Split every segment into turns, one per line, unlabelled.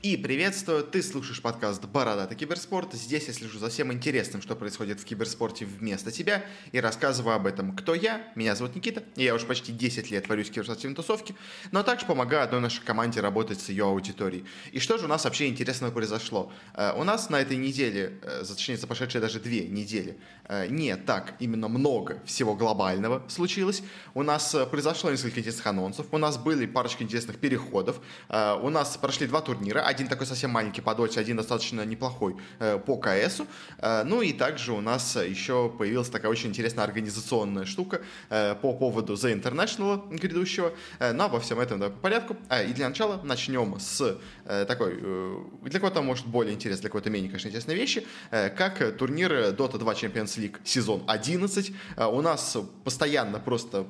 И приветствую, ты слушаешь подкаст «Бородатый киберспорт». Здесь я слежу за всем интересным, что происходит в киберспорте вместо тебя, и рассказываю об этом, кто я. Меня зовут Никита, и я уже почти 10 лет варюсь в киберспортивной тусовке, но также помогаю одной нашей команде работать с ее аудиторией. И что же у нас вообще интересного произошло? Uh, у нас на этой неделе, uh, точнее, за прошедшие даже две недели, uh, не так именно много всего глобального случилось. У нас произошло несколько интересных анонсов, у нас были парочка интересных переходов, у нас прошли два турнира, один такой совсем маленький по доте, один достаточно неплохой э, по КСу. Э, ну и также у нас еще появилась такая очень интересная организационная штука э, по поводу The International грядущего. Но обо всем этом да, по порядку. А, и для начала начнем с такой, для кого-то может более интересной, для кого-то менее, конечно, интересной вещи, как турнир Dota 2 Champions League сезон 11. Э, у нас постоянно просто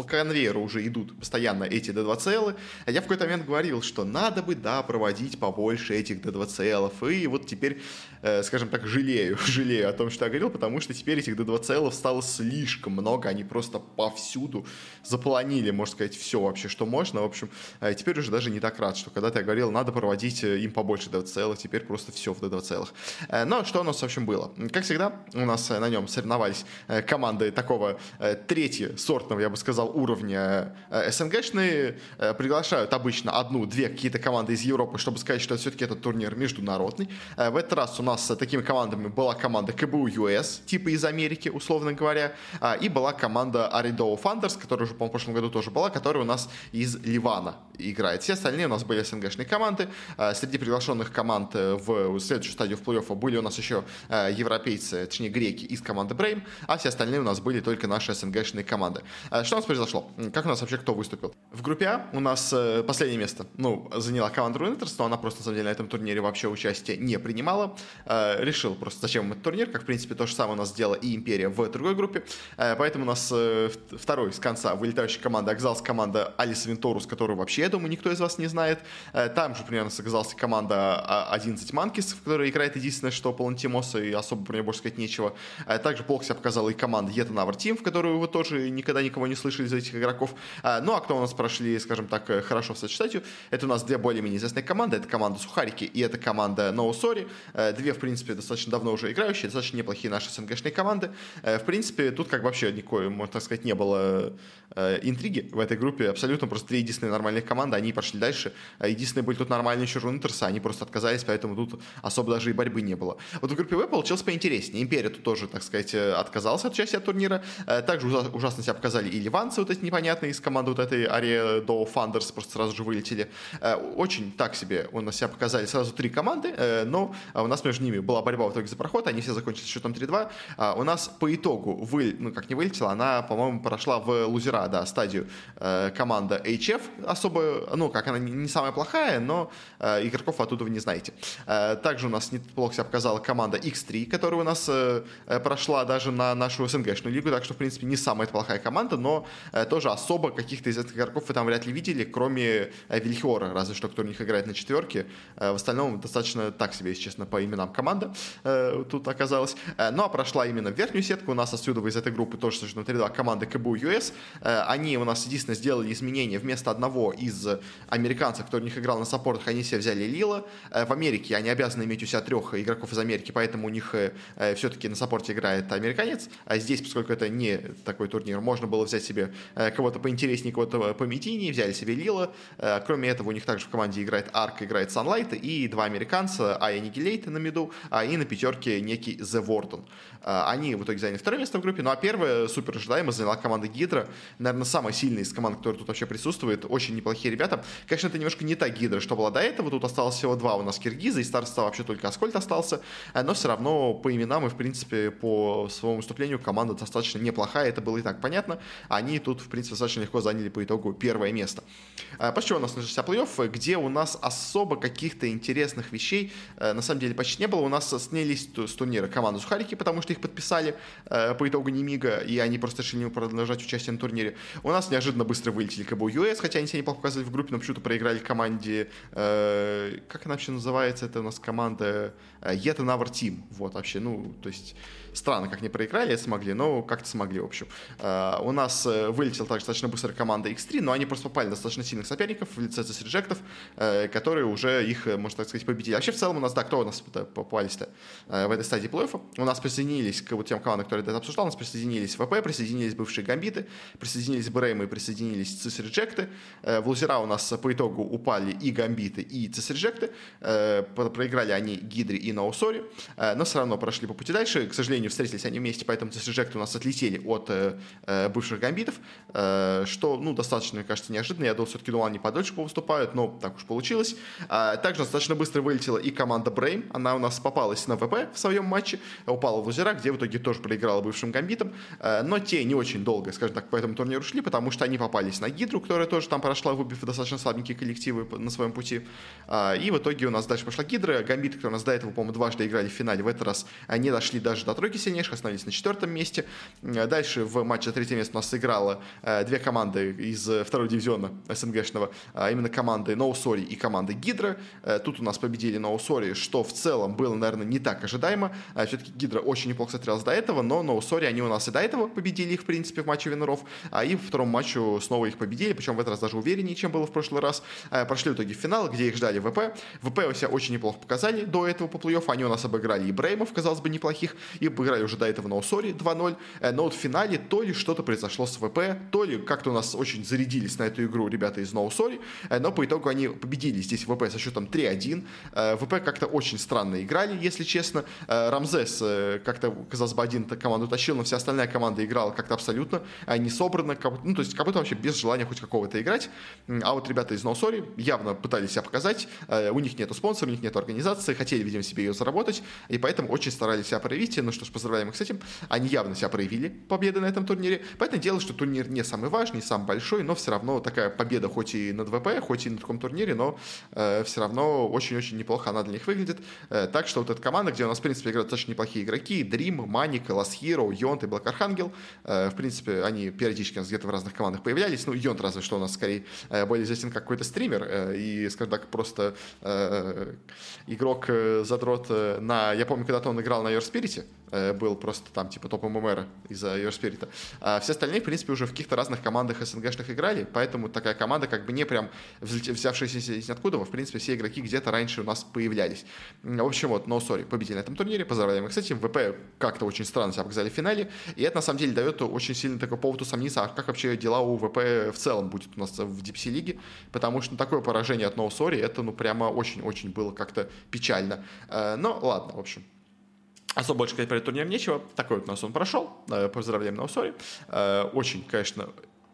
по конвейеру уже идут постоянно эти D2CL. А я в какой-то момент говорил, что надо бы, да, проводить побольше этих D2CL. И вот теперь, э, скажем так, жалею, жалею о том, что я говорил, потому что теперь этих D2CL стало слишком много. Они просто повсюду заполонили, можно сказать, все вообще, что можно. В общем, э, теперь уже даже не так рад, что когда-то я говорил, надо проводить э, им побольше D2CL, теперь просто все в D2CL. Э, но что у нас, в общем, было? Как всегда, у нас на нем соревновались команды такого э, третьесортного, я бы сказал, уровня СНГшные приглашают обычно одну-две какие-то команды из Европы, чтобы сказать, что все-таки этот турнир международный. В этот раз у нас такими командами была команда КБУ US, типа из Америки, условно говоря, и была команда Arido Funders, которая уже, по-моему, в прошлом году тоже была, которая у нас из Ливана играет. Все остальные у нас были СНГшные команды. Среди приглашенных команд в следующую стадию в плей-оффа были у нас еще европейцы, точнее греки из команды Брейм, а все остальные у нас были только наши СНГшные команды. Что у нас произошло? Как у нас вообще кто выступил? В группе А у нас э, последнее место, ну, заняла команда Ruinators, но она просто, на самом деле, на этом турнире вообще участие не принимала. Э, решил просто, зачем этот турнир, как, в принципе, то же самое у нас сделала и Империя в другой группе. Э, поэтому у нас э, второй с конца вылетающая команда оказалась команда Алис Винторус, которую вообще, я думаю, никто из вас не знает. Там же примерно оказалась команда 11 Манкис, в которой играет единственное, что Палантимоса, и особо про нее больше сказать нечего. Также плохо себя показала и команда Yeta Navar Team, в которую вы тоже никогда никого не слышали из этих игроков. А, ну, а кто у нас прошли, скажем так, хорошо в сочетанию, это у нас две более-менее известные команды. Это команда Сухарики и это команда No Sorry. Две, в принципе, достаточно давно уже играющие, достаточно неплохие наши СНГшные команды. Э, в принципе, тут как вообще никакой, можно так сказать, не было интриги в этой группе. Абсолютно просто три единственные нормальные команды, они пошли дальше. Единственные были тут нормальные еще Рунтерсы, они просто отказались, поэтому тут особо даже и борьбы не было. Вот в группе В получилось поинтереснее. Империя тут тоже, так сказать, отказался от участия турнира. Также ужасно себя показали и ливанцы вот эти непонятные из команды вот этой Ари до Фандерс просто сразу же вылетели. Э, очень так себе у нас себя показали сразу три команды, э, но у нас между ними была борьба в итоге за проход, они все закончились счетом 3-2. А у нас по итогу, вы, ну как не вылетела, она, по-моему, прошла в лузера, да, стадию э, команда HF, особо, ну как она не самая плохая, но игроков оттуда вы не знаете. Также у нас неплохо себя показала команда X3, которая у нас прошла даже на нашу СНГшную лигу, так что, в принципе, не самая плохая команда, но тоже особо каких-то из этих игроков вы там вряд ли видели, кроме э, Вильхиора, разве что кто у них играет на четверке. Э, в остальном достаточно так себе, если честно, по именам команда э, тут оказалась. Ну, а прошла именно в верхнюю сетку. У нас отсюда из этой группы тоже совершенно 3-2 команды КБУ US. Они у нас единственное сделали изменения. Вместо одного из американцев, кто у них играл на саппортах, они себе взяли Лила. В Америке они обязаны иметь у себя трех игроков из Америки, поэтому у них все-таки на саппорте играет американец. А здесь, поскольку это не такой турнир, можно было взять себе кого-то поинтереснее, кого-то помедийнее, взяли себе Лила. Э, кроме этого, у них также в команде играет Арк, играет Sunlight и два американца, Ая Нигилейт на миду, а и на пятерке некий The Warden. Э, они в итоге заняли второе место в группе, ну а первое супер ожидаемо заняла команда Гидра. Наверное, самая сильная из команд, которая тут вообще присутствует. Очень неплохие ребята. Конечно, это немножко не та Гидра, что была до этого. Тут осталось всего два у нас Киргиза, и староста вообще только Аскольд остался. Э, но все равно по именам и, в принципе, по своему выступлению команда достаточно неплохая. Это было и так понятно. Они тут, в принципе, достаточно легко заняли по итогу первое место. Э, После чего у нас начался плей-офф, где у нас особо каких-то интересных вещей на самом деле почти не. У нас снялись с турнира команды Сухарики, потому что их подписали э, по итогу Немига, и они просто решили не продолжать участие на турнире. У нас неожиданно быстро вылетели КБУ ЮС, хотя они себя неплохо показали в группе, но почему-то проиграли команде, э, как она вообще называется, это у нас команда Yet Another Team, вот вообще, ну, то есть странно, как не проиграли, смогли, но как-то смогли, в общем. Uh, у нас uh, вылетела также достаточно быстро команда X3, но они просто попали на достаточно сильных соперников в лице Рejectов, которые уже их, можно так сказать, победили. Вообще, в целом, у нас, да, кто у нас попались-то в этой стадии плей-оффа? У нас присоединились к вот тем командам, которые я обсуждал, у нас присоединились ВП, присоединились бывшие Гамбиты, присоединились Бреймы, присоединились Цис Реджекты. В лузера у нас по итогу упали и Гамбиты, и Цис Реджекты. Проиграли они Гидри и Ноусори, но все равно прошли по пути дальше. К сожалению, встретились они вместе, поэтому Цис Реджекты у нас отлетели от бывших Гамбитов, что, ну, достаточно, мне кажется, неожиданно. Я думал, все-таки думал, они подольше выступают, но так уж получилось. Также достаточно быстро вылетела и команда Брейм. Она у нас попалась на ВП в своем матче, упала в лузера, где в итоге тоже проиграла бывшим Гамбитам. Но те не очень долго, скажем так, по этому турниру шли, потому что они попались на Гидру, которая тоже там прошла, выбив достаточно слабенькие коллективы на своем пути. И в итоге у нас дальше пошла Hydra. Гамбиты, которые у нас до этого, по-моему, дважды играли в финале, в этот раз они дошли даже до тройки сильнейших, остановились на четвертом месте. Дальше в матче за третье место у нас сыграло две команды из второго дивизиона СНГшного, а именно команды No Sorry и команды Hydra. Тут у нас победили No Sorry, что в целом было, наверное, не так ожидаемо. Все-таки Hydra очень неплохо смотрелась до этого, но No Sorry, они у нас и до этого победили их, в принципе, в матче виннеров, а и в втором матче снова их победили, причем в этот раз даже увереннее, чем было в прошлый раз. Прошли в итоге финал, где их ждали ВП. ВП у себя очень неплохо показали до этого по плей-оффу. Они у нас обыграли и Бреймов, казалось бы, неплохих, и обыграли уже до этого No Sorry 2-0. Но вот в финале то ли что-то произошло с ВП, то ли как-то у нас очень зарядились на эту игру ребята из No Sorry, но по итогу они победили здесь ВП со счетом 3-1. ВП как-то очень странно играли, если честно. Рамзес как-то, казалось бы, один команду тащил, но вся остальная команда играла как-то абсолютно не собрано, ну, то есть как будто вообще без желания хоть какого-то играть. А вот ребята из Ноусори явно пытались себя показать. У них нету спонсора, у них нету организации, хотели, видимо, себе ее заработать, и поэтому очень старались себя проявить. Ну что ж, поздравляем их с этим. Они явно себя проявили победы на этом турнире. Поэтому дело, что турнир не самый важный, не самый большой, но все равно такая победа хоть и над ВП, хоть и на таком турнире, но э, все равно очень-очень неплохо она для них выглядит. Э, так что вот эта команда, где у нас, в принципе, играют достаточно неплохие игроки, Dream, Маник, Last Hero, Йонт и Black Archangel, э, в принципе, они периодически у нас где-то в разных командах появлялись. Ну, Йонт разве что у нас скорее э, более известен как какой-то стример э, и, скажем так, просто э, игрок э, э, на... Я помню, когда-то он играл на Your Spirit, был просто там типа топ ММР из-за Spirit. А все остальные, в принципе, уже в каких-то разных командах СНГшных играли, поэтому такая команда как бы не прям взявшаяся из ниоткуда, в принципе, все игроки где-то раньше у нас появлялись. В общем, вот, no sorry, победили на этом турнире, поздравляем их с этим. ВП как-то очень странно себя показали в финале, и это на самом деле дает очень сильно такой повод усомниться, а как вообще дела у ВП в целом будет у нас в DPC лиге, потому что такое поражение от No Sorry, это ну прямо очень-очень было как-то печально. Но ладно, в общем, Особо больше сказать про этот турнир нечего. Такой вот у нас он прошел. Поздравляем на Усори. Очень, конечно,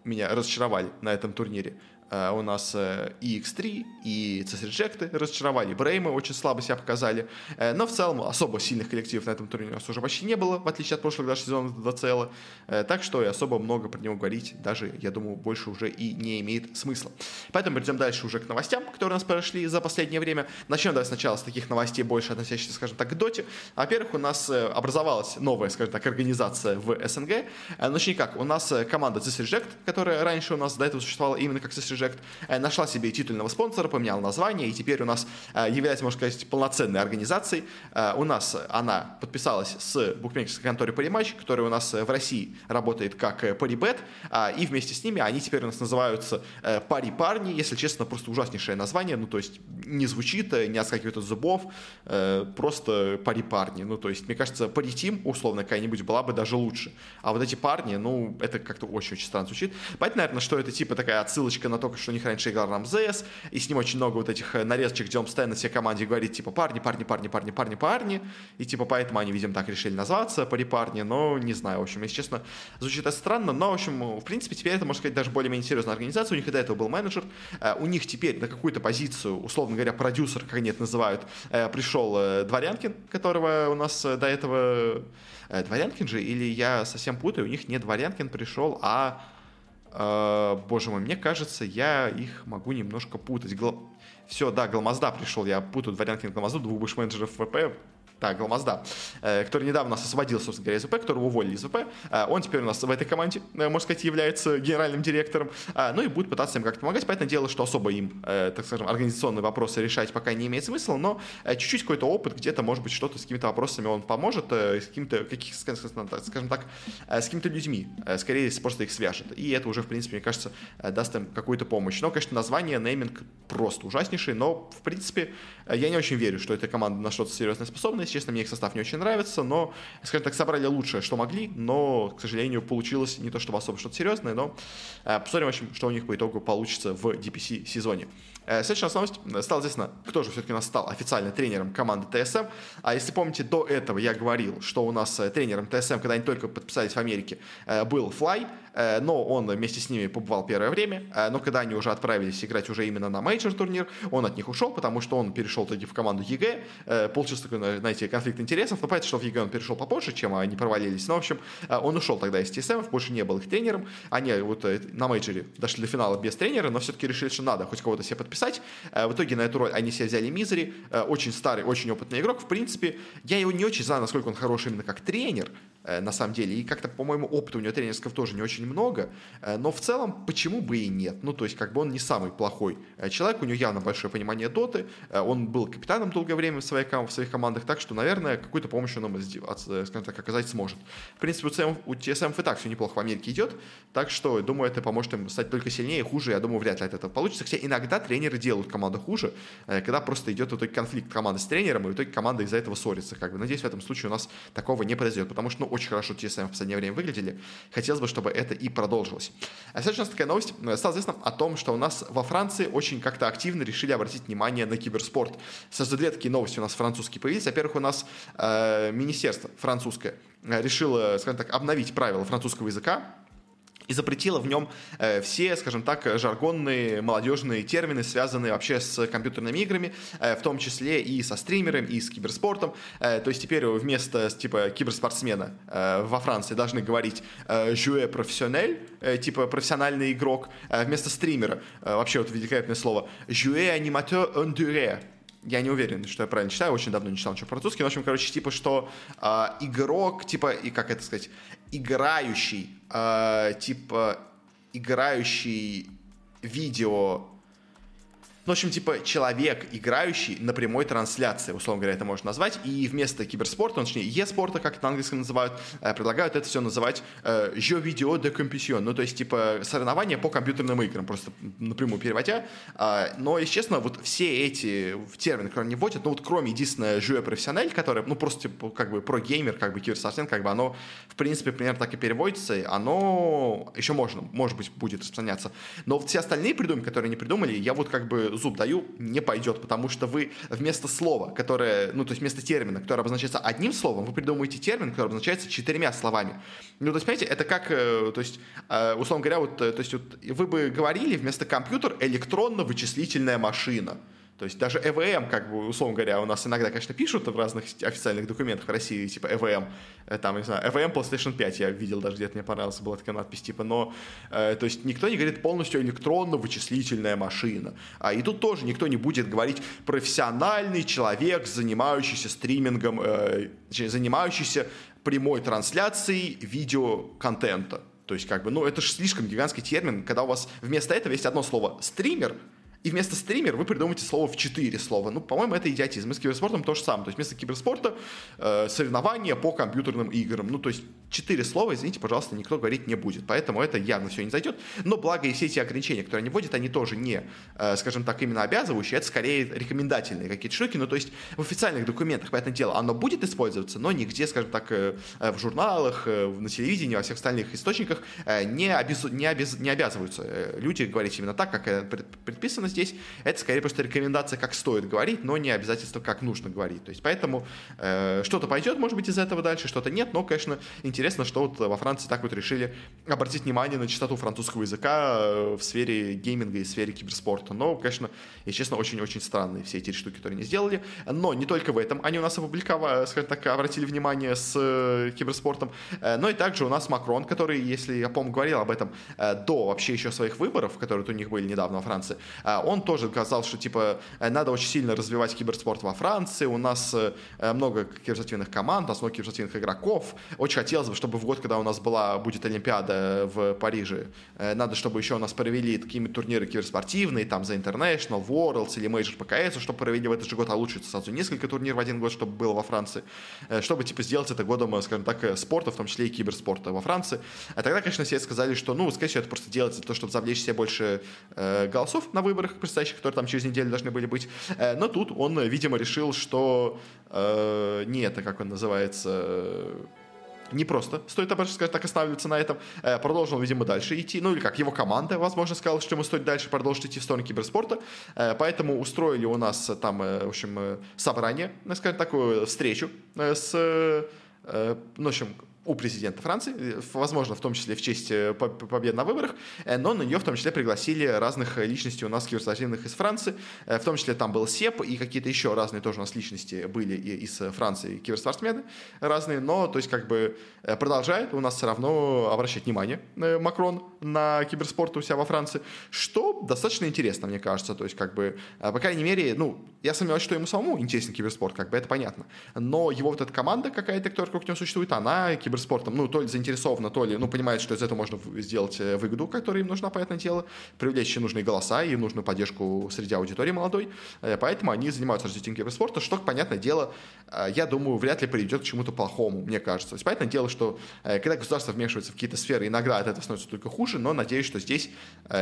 меня разочаровали на этом турнире. Uh, у нас uh, и X3, и CS разочаровали, Бреймы очень слабо себя показали, uh, но в целом особо сильных коллективов на этом турнире у нас уже почти не было, в отличие от прошлых даже сезонов 2 так что и особо много про него говорить даже, я думаю, больше уже и не имеет смысла. Поэтому перейдем дальше уже к новостям, которые у нас прошли за последнее время. Начнем давай сначала с таких новостей, больше относящихся, скажем так, к доте. Во-первых, у нас образовалась новая, скажем так, организация в СНГ. Точнее как, у нас команда CS которая раньше у нас до этого существовала именно как CS Reject, нашла себе титульного спонсора, поменяла название, и теперь у нас является, можно сказать, полноценной организацией. У нас она подписалась с букмекерской конторой Париматч, которая у нас в России работает как Парибет, и вместе с ними они теперь у нас называются Пари Парни, если честно, просто ужаснейшее название, ну, то есть не звучит, не отскакивает от зубов, просто Пари Парни, ну, то есть, мне кажется, Пари Тим, условно, какая-нибудь была бы даже лучше, а вот эти парни, ну, это как-то очень-очень странно звучит. Поэтому, наверное, что это типа такая отсылочка на то, что у них раньше играл Рамзес, и с ним очень много вот этих э, нарезочек, где он постоянно всей команде говорит, типа, парни, парни, парни, парни, парни, парни, и типа поэтому они, видимо, так решили назваться, пари парни, но не знаю, в общем, если честно, звучит это странно, но, в общем, в принципе, теперь это, можно сказать, даже более-менее серьезная организация, у них и до этого был менеджер, э, у них теперь на какую-то позицию, условно говоря, продюсер, как они это называют, э, пришел Дворянкин, которого у нас до этого... Дворянкин же, или я совсем путаю, у них не Дворянкин пришел, а боже мой, мне кажется, я их могу немножко путать. Гла... Все, да, Гламазда пришел, я путаю Дворянкин Гламазду, двух бывших менеджеров ВП. Так, Гламазда, э, который недавно нас освободил, собственно говоря, из ВП, которого уволили из ВП. Э, он теперь у нас в этой команде, э, можно сказать, является генеральным директором. Ну и будет пытаться им как-то помогать. Понятное дело, что особо им, так скажем, организационные вопросы решать пока не имеет смысла, но чуть-чуть какой-то опыт, где-то, может быть, что-то с какими-то вопросами он поможет, с какими-то, каких, скажем так, с какими-то людьми. Скорее, просто их свяжет. И это уже, в принципе, мне кажется, даст им какую-то помощь. Но, конечно, название, нейминг просто ужаснейший, но, в принципе, я не очень верю, что эта команда на что-то серьезно способна. Если честно, мне их состав не очень нравится, но, скажем так, собрали лучшее, что могли, но, к сожалению, получилось не то чтобы особо что-то серьезное, но э, посмотрим, в общем, что у них по итогу получится в DPC сезоне. Э, следующая новость. Стало известно, кто же все-таки у нас стал официально тренером команды ТСМ. А если помните, до этого я говорил, что у нас э, тренером TSM, когда они только подписались в Америке, э, был Fly, но он вместе с ними побывал первое время. Но когда они уже отправились играть уже именно на мейджор турнир, он от них ушел, потому что он перешел таки в команду EG. Получился такой, знаете, конфликт интересов. Но понятно, что в EG он перешел попозже, чем они провалились. Но, в общем, он ушел тогда из TSM, больше не был их тренером. Они вот на мейджоре дошли до финала без тренера, но все-таки решили, что надо хоть кого-то себе подписать. Э, в итоге на эту роль они себе взяли Мизери, э, очень старый, очень опытный игрок. В принципе, я его не очень знаю, насколько он хороший именно как тренер, Э, на самом деле. И как-то, по-моему, опыта у него тренерского тоже не очень много. Э, но в целом, почему бы и нет? Ну, то есть, как бы он не самый плохой э, человек, у него явно большое понимание доты. Он был капитаном долгое время в своих, в своих командах, так что, наверное, какую-то помощь он нам, скажем так, оказать сможет. В принципе, у, CM, у TSM и так все неплохо в Америке идет, так что, думаю, это поможет им стать только сильнее, хуже, я думаю, вряд ли от этого получится. Хотя иногда тренеры делают команду хуже, когда просто идет в итоге конфликт команды с тренером, и в итоге команда из-за этого ссорится. Как бы. Надеюсь, в этом случае у нас такого не произойдет, потому что, ну, очень хорошо TSM в последнее время выглядели. Хотелось бы, чтобы это и продолжилось. А сейчас у нас такая новость. Стало известно о том, что у нас во Франции очень как-то активно решили обратить внимание на киберспорт. Сразу две такие новости у нас французские появились. Во-первых, у нас э, министерство французское решило, скажем так, обновить правила французского языка и запретила в нем э, все, скажем так, жаргонные молодежные термины, связанные вообще с компьютерными играми, э, в том числе и со стримером, и с киберспортом. Э, то есть теперь вместо типа киберспортсмена э, во Франции должны говорить э, «joueur professionnel», э, типа профессиональный игрок, э, вместо стримера, э, вообще вот великолепное слово, «joueur animateur enduré», я не уверен, что я правильно читаю, очень давно не читал ничего французский, но, в общем, короче, типа, что э, игрок, типа, и как это сказать, играющий, э, типа, играющий видео ну, в общем, типа человек, играющий на прямой трансляции, условно говоря, это можно назвать, и вместо киберспорта, ну, точнее, e-спорта, как это на английском называют, э, предлагают это все называть э, «jeu vidéo de compétition», ну, то есть, типа, соревнования по компьютерным играм, просто напрямую переводя. А, но, если честно, вот все эти термины, которые они вводят, ну, вот кроме единственное «jeu professionnel», которое, ну, просто, типа, как бы, про геймер, как бы, киберспортсмен, как бы, оно, в принципе, примерно так и переводится, оно еще можно, может быть, будет распространяться. Но вот все остальные придумки, которые они придумали, я вот как бы зуб даю, не пойдет, потому что вы вместо слова, которое, ну, то есть вместо термина, который обозначается одним словом, вы придумываете термин, который обозначается четырьмя словами. Ну, то есть, понимаете, это как, э, то есть, э, условно говоря, вот, э, то есть, вот, вы бы говорили вместо компьютер электронно-вычислительная машина. То есть даже ЭВМ, как бы, условно говоря, у нас иногда, конечно, пишут в разных официальных документах в России, типа ЭВМ, э, там, не знаю, ЭВМ PlayStation 5 я видел даже где-то, мне понравился, была такая надпись, типа, но, э, то есть никто не говорит полностью электронно-вычислительная машина. А и тут тоже никто не будет говорить профессиональный человек, занимающийся стримингом, э, занимающийся прямой трансляцией видеоконтента. То есть, как бы, ну, это же слишком гигантский термин, когда у вас вместо этого есть одно слово «стример», и вместо стример вы придумаете слово в четыре слова. Ну, по-моему, это идиотизм. И с киберспортом то же самое. То есть вместо киберспорта э, соревнования по компьютерным играм. Ну, то есть четыре слова, извините, пожалуйста, никто говорить не будет. Поэтому это явно все не зайдет. Но благо и все эти ограничения, которые они вводят, они тоже не, э, скажем так, именно обязывающие. Это скорее рекомендательные какие-то штуки. Ну, то есть в официальных документах, по этому делу, оно будет использоваться, но нигде, скажем так, э, э в журналах, э, на телевидении, во всех остальных источниках э, не, обез... не, обез... не обязываются э, люди говорить именно так, как э, предписано здесь. Это скорее просто рекомендация, как стоит говорить, но не обязательство, как нужно говорить. То есть поэтому э, что-то пойдет, может быть, из этого дальше, что-то нет, но, конечно, интересно, что вот во Франции так вот решили обратить внимание на частоту французского языка э, в сфере гейминга и сфере киберспорта. Но, конечно, и честно, очень-очень странные все эти штуки, которые они сделали. Но не только в этом они у нас опубликовали, скажем так, обратили внимание с э, киберспортом, э, но и также у нас Макрон, который, если я помню, говорил об этом до вообще еще своих выборов, которые у них были недавно во Франции, он тоже сказал, что, типа, надо очень сильно развивать киберспорт во Франции, у нас много киберспортивных команд, у нас много киберспортивных игроков, очень хотелось бы, чтобы в год, когда у нас была, будет Олимпиада в Париже, надо, чтобы еще у нас провели такие турниры киберспортивные, там, за International, Worlds или Major ПКС, чтобы провели в этот же год, а лучше сразу несколько турниров в один год, чтобы было во Франции, чтобы, типа, сделать это годом, скажем так, спорта, в том числе и киберспорта во Франции. А тогда, конечно, все сказали, что, ну, скорее всего, это просто делается для того, чтобы завлечь себе больше э, голосов на выборах предстоящих, которые там через неделю должны были быть. Э, но тут он, видимо, решил, что э, не это, как он называется, э, не просто стоит об этом сказать, так останавливаться на этом. Э, продолжил, видимо, дальше идти. Ну или как, его команда, возможно, сказала, что ему стоит дальше продолжить идти в сторону киберспорта. Э, поэтому устроили у нас там, в общем, собрание, скажем, такую встречу с, ну, в общем, у президента Франции, возможно, в том числе в честь э, побед на выборах, э, но на нее в том числе пригласили разных личностей у нас киберспортивных из Франции, э, в том числе там был СЕП и какие-то еще разные тоже у нас личности были из Франции, киберспортсмены разные, но то есть как бы продолжает у нас все равно обращать внимание Макрон на киберспорт у себя во Франции, что достаточно интересно, мне кажется, то есть как бы, по крайней мере, ну, я сомневаюсь, что ему самому интересен киберспорт, как бы это понятно, но его вот эта команда какая-то, которая вокруг него существует, она киберспорт киберспортом, ну, то ли заинтересована, то ли, ну, понимает, что из этого можно сделать э, выгоду, которая им нужна, понятное дело, привлечь нужные голоса и нужную поддержку среди аудитории молодой. Э, поэтому они занимаются развитием киберспорта, что, понятное дело, э, я думаю, вряд ли приведет к чему-то плохому, мне кажется. То есть, понятное дело, что когда государство вмешивается в какие-то сферы, иногда от этого становится только хуже, но надеюсь, что здесь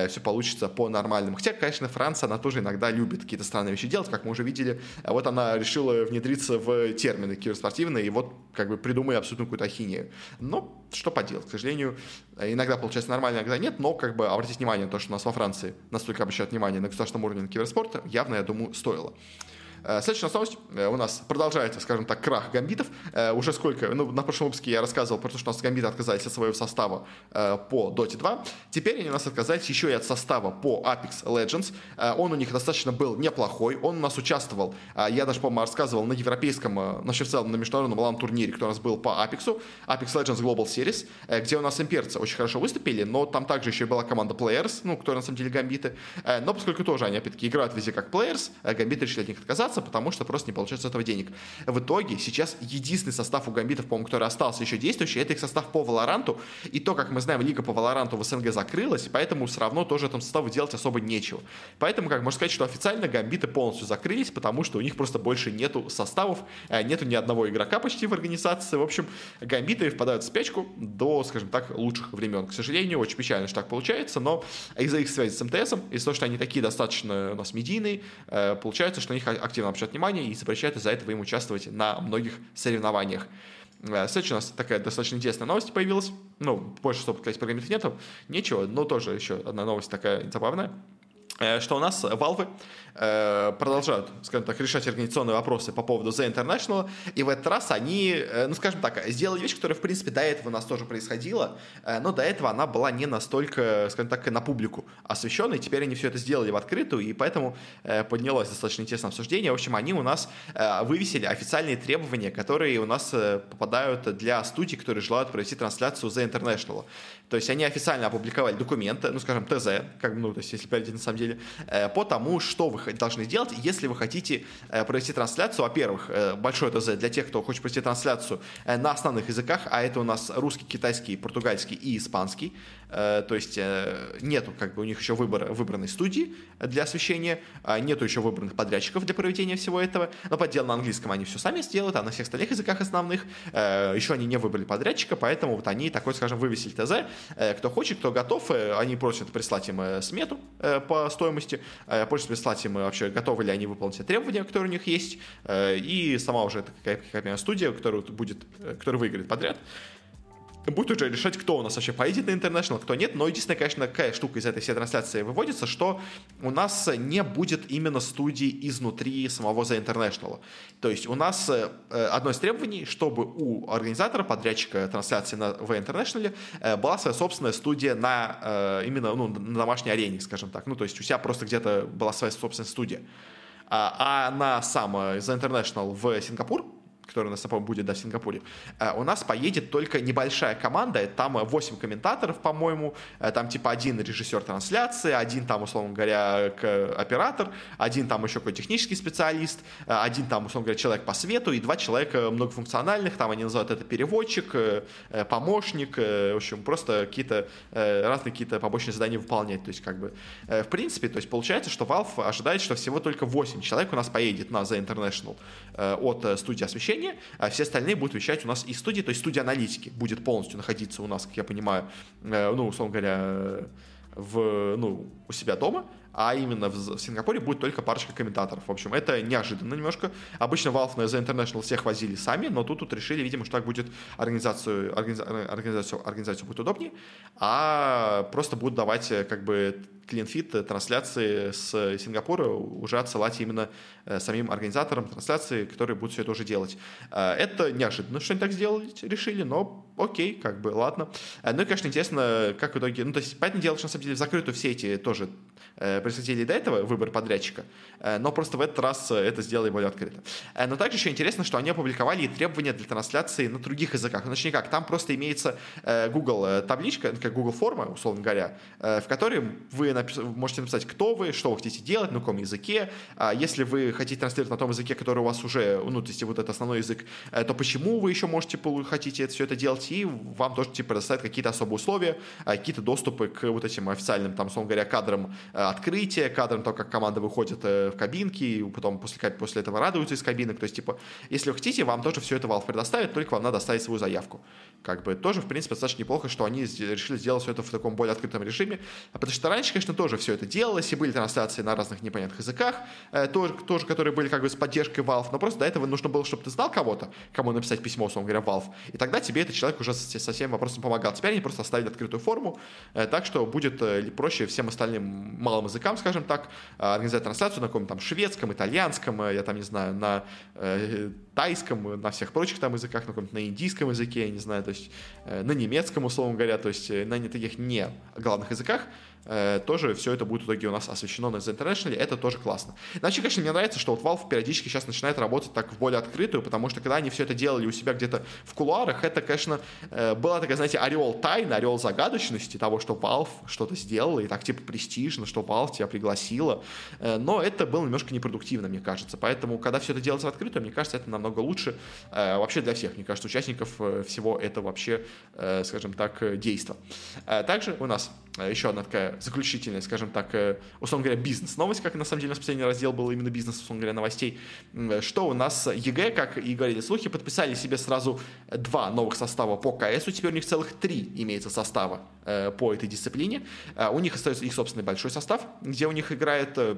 все получится по-нормальному. Хотя, конечно, Франция, она тоже иногда любит какие-то странные вещи делать, как мы уже видели. Вот она решила внедриться в термины киберспортивные, и вот как бы придумали абсолютно какую-то ахинею. Но что поделать, к сожалению, иногда получается нормально, иногда нет, но как бы обратить внимание на то, что у нас во Франции настолько обращают внимание на государственном уровне на киберспорта, явно, я думаю, стоило. Э, следующая новость э, у нас продолжается, скажем так, крах гамбитов. Э, уже сколько, ну, на прошлом выпуске я рассказывал про то, что у нас гамбиты отказались от своего состава по Dota 2. Теперь они у нас отказались еще и от состава по Apex Legends. Он у них достаточно был неплохой. Он у нас участвовал, я даже, по-моему, рассказывал на европейском, на в целом на международном лан турнире, который у нас был по Apex. Apex Legends Global Series, где у нас имперцы очень хорошо выступили, но там также еще была команда Players, ну, которая на самом деле гамбиты. Но поскольку тоже они, опять-таки, играют везде как Players, гамбиты решили от них отказаться отказаться, потому что просто не получается этого денег. В итоге сейчас единственный состав у гамбитов, по-моему, который остался еще действующий, это их состав по Валоранту. И то, как мы знаем, лига по Валоранту в СНГ закрылась, поэтому все равно тоже этому составу делать особо нечего. Поэтому, как можно сказать, что официально гамбиты полностью закрылись, потому что у них просто больше нету составов, э, нету ни одного игрока почти в организации. В общем, гамбиты впадают в спячку до, скажем так, лучших времен. К сожалению, очень печально, что так получается, но из-за их связи с МТСом, из-за того, что они такие достаточно у нас медийные, э, получается, что на них активно активно обращают внимание и запрещают из-за этого им участвовать на многих соревнованиях. Э, следующая у нас такая достаточно интересная новость появилась. Ну, больше, что сказать, программистов нету. Нечего, но тоже еще одна новость такая забавная э, что у нас Valve продолжают, скажем так, решать организационные вопросы по поводу The International, и в этот раз они, э, ну, скажем так, сделали вещь, которая, в принципе, до этого у нас тоже происходила, э, но до этого она была не настолько, скажем так, на публику освещенной, теперь они все это сделали в открытую, и поэтому поднялось достаточно интересное обсуждение. В общем, они у нас вывесили официальные требования, которые у нас попадают для студий, которые желают провести трансляцию The International. То есть они официально опубликовали документы, ну, скажем, ТЗ, как, ну, то есть, если перейти на самом деле, по тому, что вы должны сделать, если вы хотите э, провести трансляцию. Во-первых, э, большой ТЗ для тех, кто хочет провести трансляцию э, на основных языках, а это у нас русский, китайский, португальский и испанский. То есть нету как бы у них еще выбора, выбранной студии для освещения, а нету еще выбранных подрядчиков для проведения всего этого. Но по делу на английском они все сами сделают, а на всех остальных языках основных еще они не выбрали подрядчика, поэтому вот они такой, скажем, вывесили ТЗ. Кто хочет, кто готов, они просят прислать им смету по стоимости, просят прислать им вообще готовы ли они выполнить все требования, которые у них есть, э, и сама уже какая-то студия, которая будет, э, которая выиграет подряд, будет уже решать, кто у нас вообще поедет на International, кто нет. Но единственная, конечно, какая штука из этой всей трансляции выводится, что у нас не будет именно студии изнутри самого The International. То есть у нас э, одно из требований, чтобы у организатора, подрядчика трансляции на в International э, была своя собственная студия на э, именно ну, на домашней арене, скажем так. Ну, то есть у себя просто где-то была своя собственная студия. А, а на сам The International в Сингапур который у нас, по будет да, в Сингапуре, э, у нас поедет только небольшая команда, там 8 комментаторов, по-моему, э, там типа один режиссер трансляции, один там, условно говоря, оператор, один там еще какой-то технический специалист, один там, условно говоря, человек по свету и два человека многофункциональных, там они называют это переводчик, помощник, в общем, просто какие-то разные какие-то побочные задания выполнять, то есть как бы, в принципе, то есть получается, что Valve ожидает, что всего только 8 человек у нас поедет на The International от студии освещения, а все остальные будут вещать у нас из студии, то есть студия аналитики будет полностью находиться у нас, как я понимаю, э, ну, условно говоря, в, ну, у себя дома, а именно в, Сингапуре будет только парочка комментаторов. В общем, это неожиданно немножко. Обычно Valve на The International всех возили сами, но тут, тут решили, видимо, что так будет организацию, организацию, организацию будет удобнее, а просто будут давать э, как бы клиент-фит трансляции с Сингапура уже отсылать именно э, самим организаторам трансляции, которые будут все это уже делать. Э, это неожиданно, что они так сделать решили, но окей, как бы, ладно. Ну и, конечно, интересно, как в итоге... Ну, то есть, понятное дело, что, на самом деле, в закрытую все эти тоже происходили до этого, выбор подрядчика, но просто в этот раз это сделали более открыто. Но также еще интересно, что они опубликовали и требования для трансляции на других языках. Ну, точнее как, там просто имеется Google табличка, как Google форма, условно говоря, в которой вы напис... можете написать, кто вы, что вы хотите делать, на каком языке. А если вы хотите транслировать на том языке, который у вас уже, ну, то есть вот это основной язык, э, то почему вы еще можете, хотите это, все это делать, и вам тоже типа предоставят какие-то особые условия, а, какие-то доступы к вот этим официальным, там, условно говоря, кадрам э, открытия, кадрам того, как команда выходит э, в кабинки, и потом после, после этого радуются из кабинок. То есть, типа, если вы хотите, вам тоже все это Valve предоставит, только вам надо оставить свою заявку. Как бы тоже, в принципе, достаточно неплохо, что они решили сделать все это в таком более открытом режиме. Потому что раньше, конечно, тоже все это делалось, и были трансляции на разных непонятных языках, э, тоже, тоже, которые были как бы с поддержкой Valve, но просто до этого нужно было, чтобы ты знал кого-то, кому написать письмо, условно говоря, Valve, и тогда тебе этот человек уже со, со всеми вопросами помогал. Теперь они просто оставили открытую форму, э, так что будет э, проще всем остальным малым языкам, скажем так, э, организовать трансляцию на каком-то там шведском, итальянском, э, я там не знаю, на э, тайском, на всех прочих там языках, на каком-то на индийском языке, я не знаю, то есть э, на немецком, условно говоря, то есть э, на таких не главных языках, Э, тоже все это будет в итоге у нас освещено на The International, это тоже классно. Иначе, конечно, мне нравится, что вот Valve периодически сейчас начинает работать так в более открытую, потому что когда они все это делали у себя где-то в кулуарах, это, конечно, э, была такая, знаете, орел тайны, орел загадочности того, что Valve что-то сделала, и так типа престижно, что Valve тебя пригласила, э, но это было немножко непродуктивно, мне кажется, поэтому, когда все это делается в открытую, мне кажется, это намного лучше вообще для всех, мне кажется, участников всего этого вообще, скажем так, действа. Также у нас еще одна такая заключительная, скажем так, э, условно говоря, бизнес-новость, как на самом деле у нас последний раздел был именно бизнес, условно говоря, новостей, что у нас EG, как и говорили слухи, подписали себе сразу два новых состава по КСу, теперь у них целых три имеется состава э, по этой дисциплине. У них остается их собственный большой состав, где у них играет э, Э,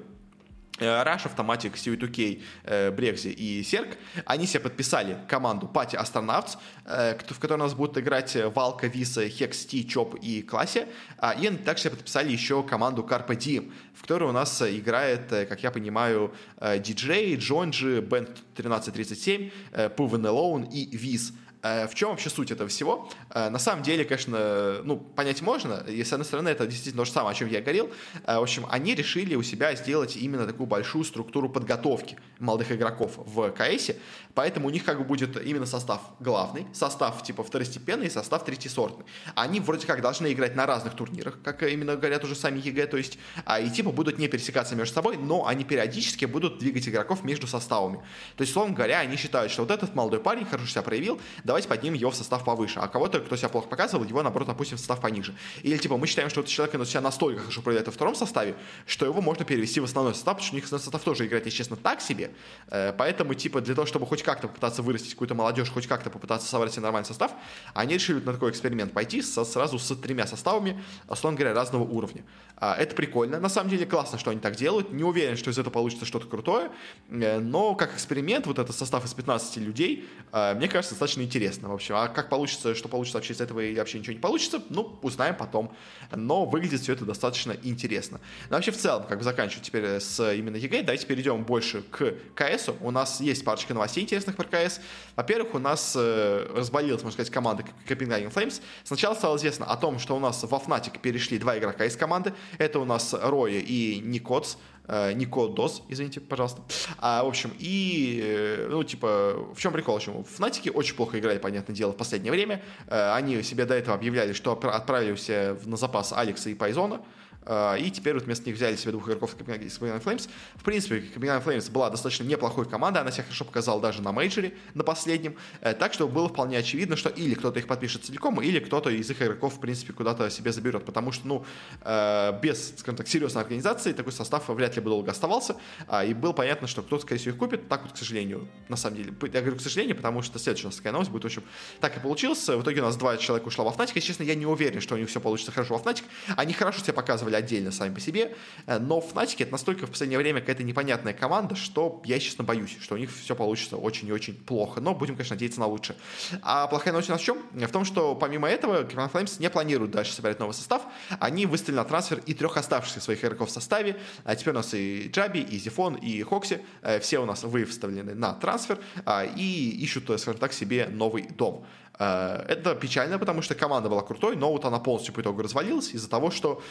Rush, Automatic, C2K, э, Брекзи и Серк, они себе подписали команду Astronauts, э, в которой у нас будут играть Валка, Виса, Hex, T, Чоп и Классе. А, и они также подписали еще команду Carpe Diem, в которой у нас играет, как я понимаю, DJ, Джонджи, Band 1337, Proven Alone и Виз. Э, в чем вообще суть этого всего? Э, на самом деле, конечно, ну, понять можно, и с одной стороны, это действительно то же самое, о чем я говорил. Э, в общем, они решили у себя сделать именно такую большую структуру подготовки молодых игроков в КС, поэтому у них как бы будет именно состав главный, состав типа второстепенный и состав третьесортный. Они вроде как должны играть на разных турнирах, как именно говорят уже сами EG, то есть, а, и типа будут не пересекаться между собой, но они периодически будут двигать игроков между составами. То есть, словом говоря, они считают, что вот этот молодой парень хорошо себя проявил, давайте поднимем его в состав повыше, а кого-то, кто себя плохо показывал, его, наоборот, опустим в состав пониже. Или, типа, мы считаем, что этот человек себя настолько хорошо проявляет во втором составе, что его можно перевести в основной состав, потому что у них состав тоже играет, если честно, так себе. Э, поэтому, типа, для того, чтобы хоть как-то попытаться вырастить какую-то молодежь, хоть как-то попытаться собрать себе нормальный состав, они решили на такой эксперимент пойти со, сразу с тремя составами, условно говоря, разного уровня. А, это прикольно. На самом деле классно, что они так делают. Не уверен, что из этого получится что-то крутое, э, но как эксперимент, вот этот состав из 15 людей, э, мне кажется, достаточно интересно. В общем, а как получится, что получится вообще из этого и вообще ничего не получится, ну, узнаем потом. Но выглядит все это достаточно интересно. Но вообще в целом, как бы заканчивать теперь с именно EG, давайте перейдем больше к КСу. У нас есть парочка новостей интересных про КС. Во-первых, у нас э, разболелась, можно сказать, команда Copenhagen Flames. Сначала стало известно о том, что у нас во Fnatic перешли два игрока из команды. Это у нас roeJ и Никотс. э, Nicoodoz, извините, пожалуйста. А, в общем, и, э, ну, типа, в чем прикол? В общем, Фнатики очень плохо играли, понятное дело, в последнее время. Э, они себе до этого объявляли, что отправили все на запас Алекса и Пойзона. А, и теперь вот вместо них взяли себе двух игроков из Copenhagen Flames. В принципе, Copenhagen Flames была достаточно неплохой командой, она себя хорошо показала даже на мейджоре, на последнем. Э, так что было вполне очевидно, что или кто-то их подпишет целиком, или кто-то из их игроков, в принципе, куда-то себе заберет. Потому что, ну, э, без, скажем так, серьезной организации такой состав вряд ли бы долго оставался. А, и было понятно, что кто-то, скорее всего, их купит. Так вот, к сожалению, на самом деле. Я говорю, к сожалению, потому что следующая у нас такая новость будет, в общем, так и получилось. В итоге у нас два человека ушло во Fnatic. Если честно, я не уверен, что у них все получится хорошо во Fnatic. Они хорошо себя показывали отдельно сами по себе э, но Fnatic это настолько в последнее время какая-то непонятная команда, что я, честно, боюсь, что у них все получится очень и очень плохо, но будем, конечно, надеяться на лучшее. А плохая новость у нас в чем? В том, что помимо этого Cleveland Flames не планируют дальше собирать новый состав, они выставили на трансфер и трех оставшихся своих игроков в составе, а теперь у нас и Джаби, и Зефон, и Хокси, э, все у нас выставлены на трансфер а, и ищут, э, скажем так, себе новый дом. Это печально, потому что команда была крутой, но вот она полностью по итогу развалилась из-за того, что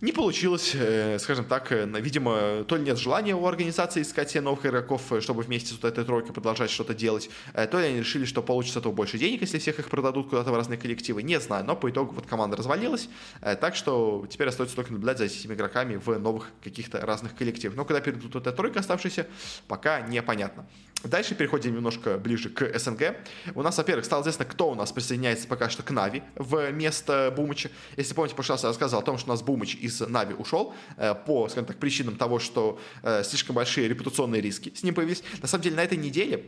не получилось, э, скажем так, э, видимо, то ли нет желания у организации искать себе новых игроков, э, чтобы вместе с вот этой тройкой продолжать что-то делать, то ли они решили, что получится этого больше денег, если всех их продадут куда-то в разные коллективы, не знаю, но по итогу вот команда развалилась, так что теперь остается только наблюдать за этими игроками в новых каких-то разных коллективах. Но когда перейдут вот эта тройка оставшаяся, пока непонятно. Дальше переходим немножко ближе к СНГ. У нас, во-первых, стало известно, кто у нас присоединяется пока что к Нави вместо Бумыча. Если помните, в прошлый раз я рассказывал о том, что у нас Бумыч из Нави ушел э, по, скажем так, причинам того, что э, слишком большие репутационные риски с ним появились. На самом деле, на этой неделе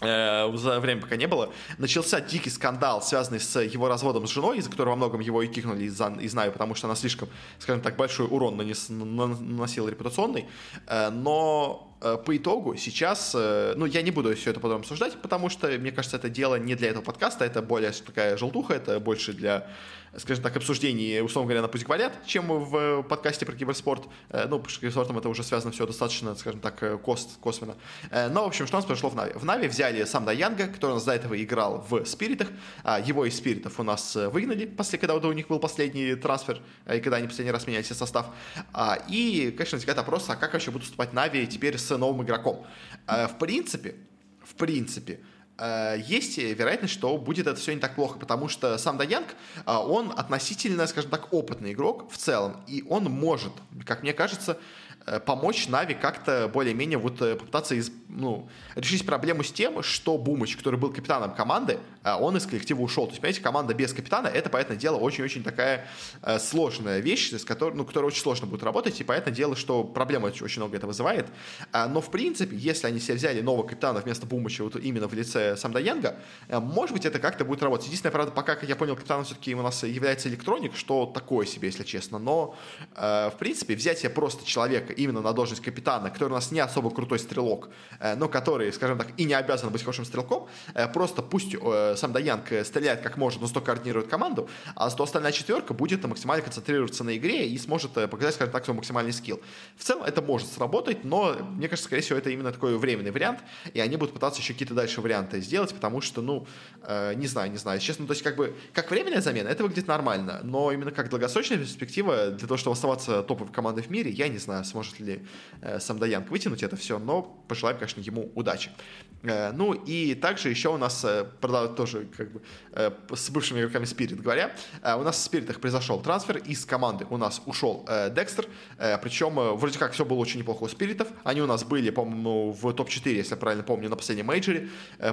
э, за время, пока не было, начался дикий скандал, связанный с его разводом с женой, из-за которого во многом его и кикнули из, из Нави, потому что она слишком, скажем так, большой урон нанес, наносила репутационный. Но по итогу сейчас, э, ну, я не буду все это потом обсуждать, потому что, мне кажется, это дело не для этого подкаста, это более такая желтуха, это больше для, скажем так, обсуждений, условно говоря, на пусть говорят, чем в подкасте про киберспорт. Э, ну, потому киберспортом это уже связано все достаточно, скажем так, кост, косвенно. Но, в общем, что у нас произошло в Нави? В Нави взяли Самда Янга, который у нас до этого играл в Спиритах. А его из Спиритов у нас выгнали, после когда у них был последний трансфер, и когда они последний раз меняли состав. А, и, конечно, возникает вопрос, а как вообще будут вступать Нави теперь с новым игроком. Э, в принципе, в принципе, э, есть вероятность, что будет это все не так плохо, потому что сам Даянг, э, он относительно, скажем так, опытный игрок в целом, и он может, как мне кажется, Э, помочь Нави как-то более-менее вот э, попытаться из, ну, решить проблему с тем, что Бумыч, который был капитаном команды, э, он из коллектива ушел. То есть, понимаете, команда без капитана, это, понятное дело, очень-очень такая сложная вещь, с которой, ну, которая очень сложно будет работать, и понятное дело, что проблема очень много это вызывает. Но, в принципе, если они себе взяли нового капитана вместо Бумыча вот именно в лице Самда Янга, может быть, это как-то будет работать. Единственное, правда, пока, как я понял, капитаном все-таки у нас является электроник, что такое себе, если честно. Но, в принципе, взять себе просто человека, именно на должность капитана, который у нас не особо крутой стрелок, э, но который, скажем так, и не обязан быть хорошим стрелком, э, просто пусть э, сам Даянг стреляет как может, но столько координирует команду, а то остальная четверка будет максимально концентрироваться на игре и сможет показать, скажем так, свой максимальный скилл. В целом это может сработать, но мне кажется, скорее всего, это именно такой временный вариант, и они будут пытаться еще какие-то дальше варианты сделать, потому что, ну, не знаю, не знаю, честно, то есть как бы, как временная замена, это выглядит нормально, но именно как долгосрочная перспектива для того, чтобы оставаться топовой командой в мире, я не знаю, сможет ли э, Самдаянг вытянуть это все, но пожелаем, конечно, ему удачи. Э, ну и также еще у нас, э, продолжают тоже как бы с бывшими игроками Spirit говоря, у нас в Спиритах произошел трансфер, из команды у нас ушел Декстер, причем вроде как все было очень неплохо у Спиритов, они у нас были, по-моему, в топ-4, если я правильно помню, на последнем мейджоре,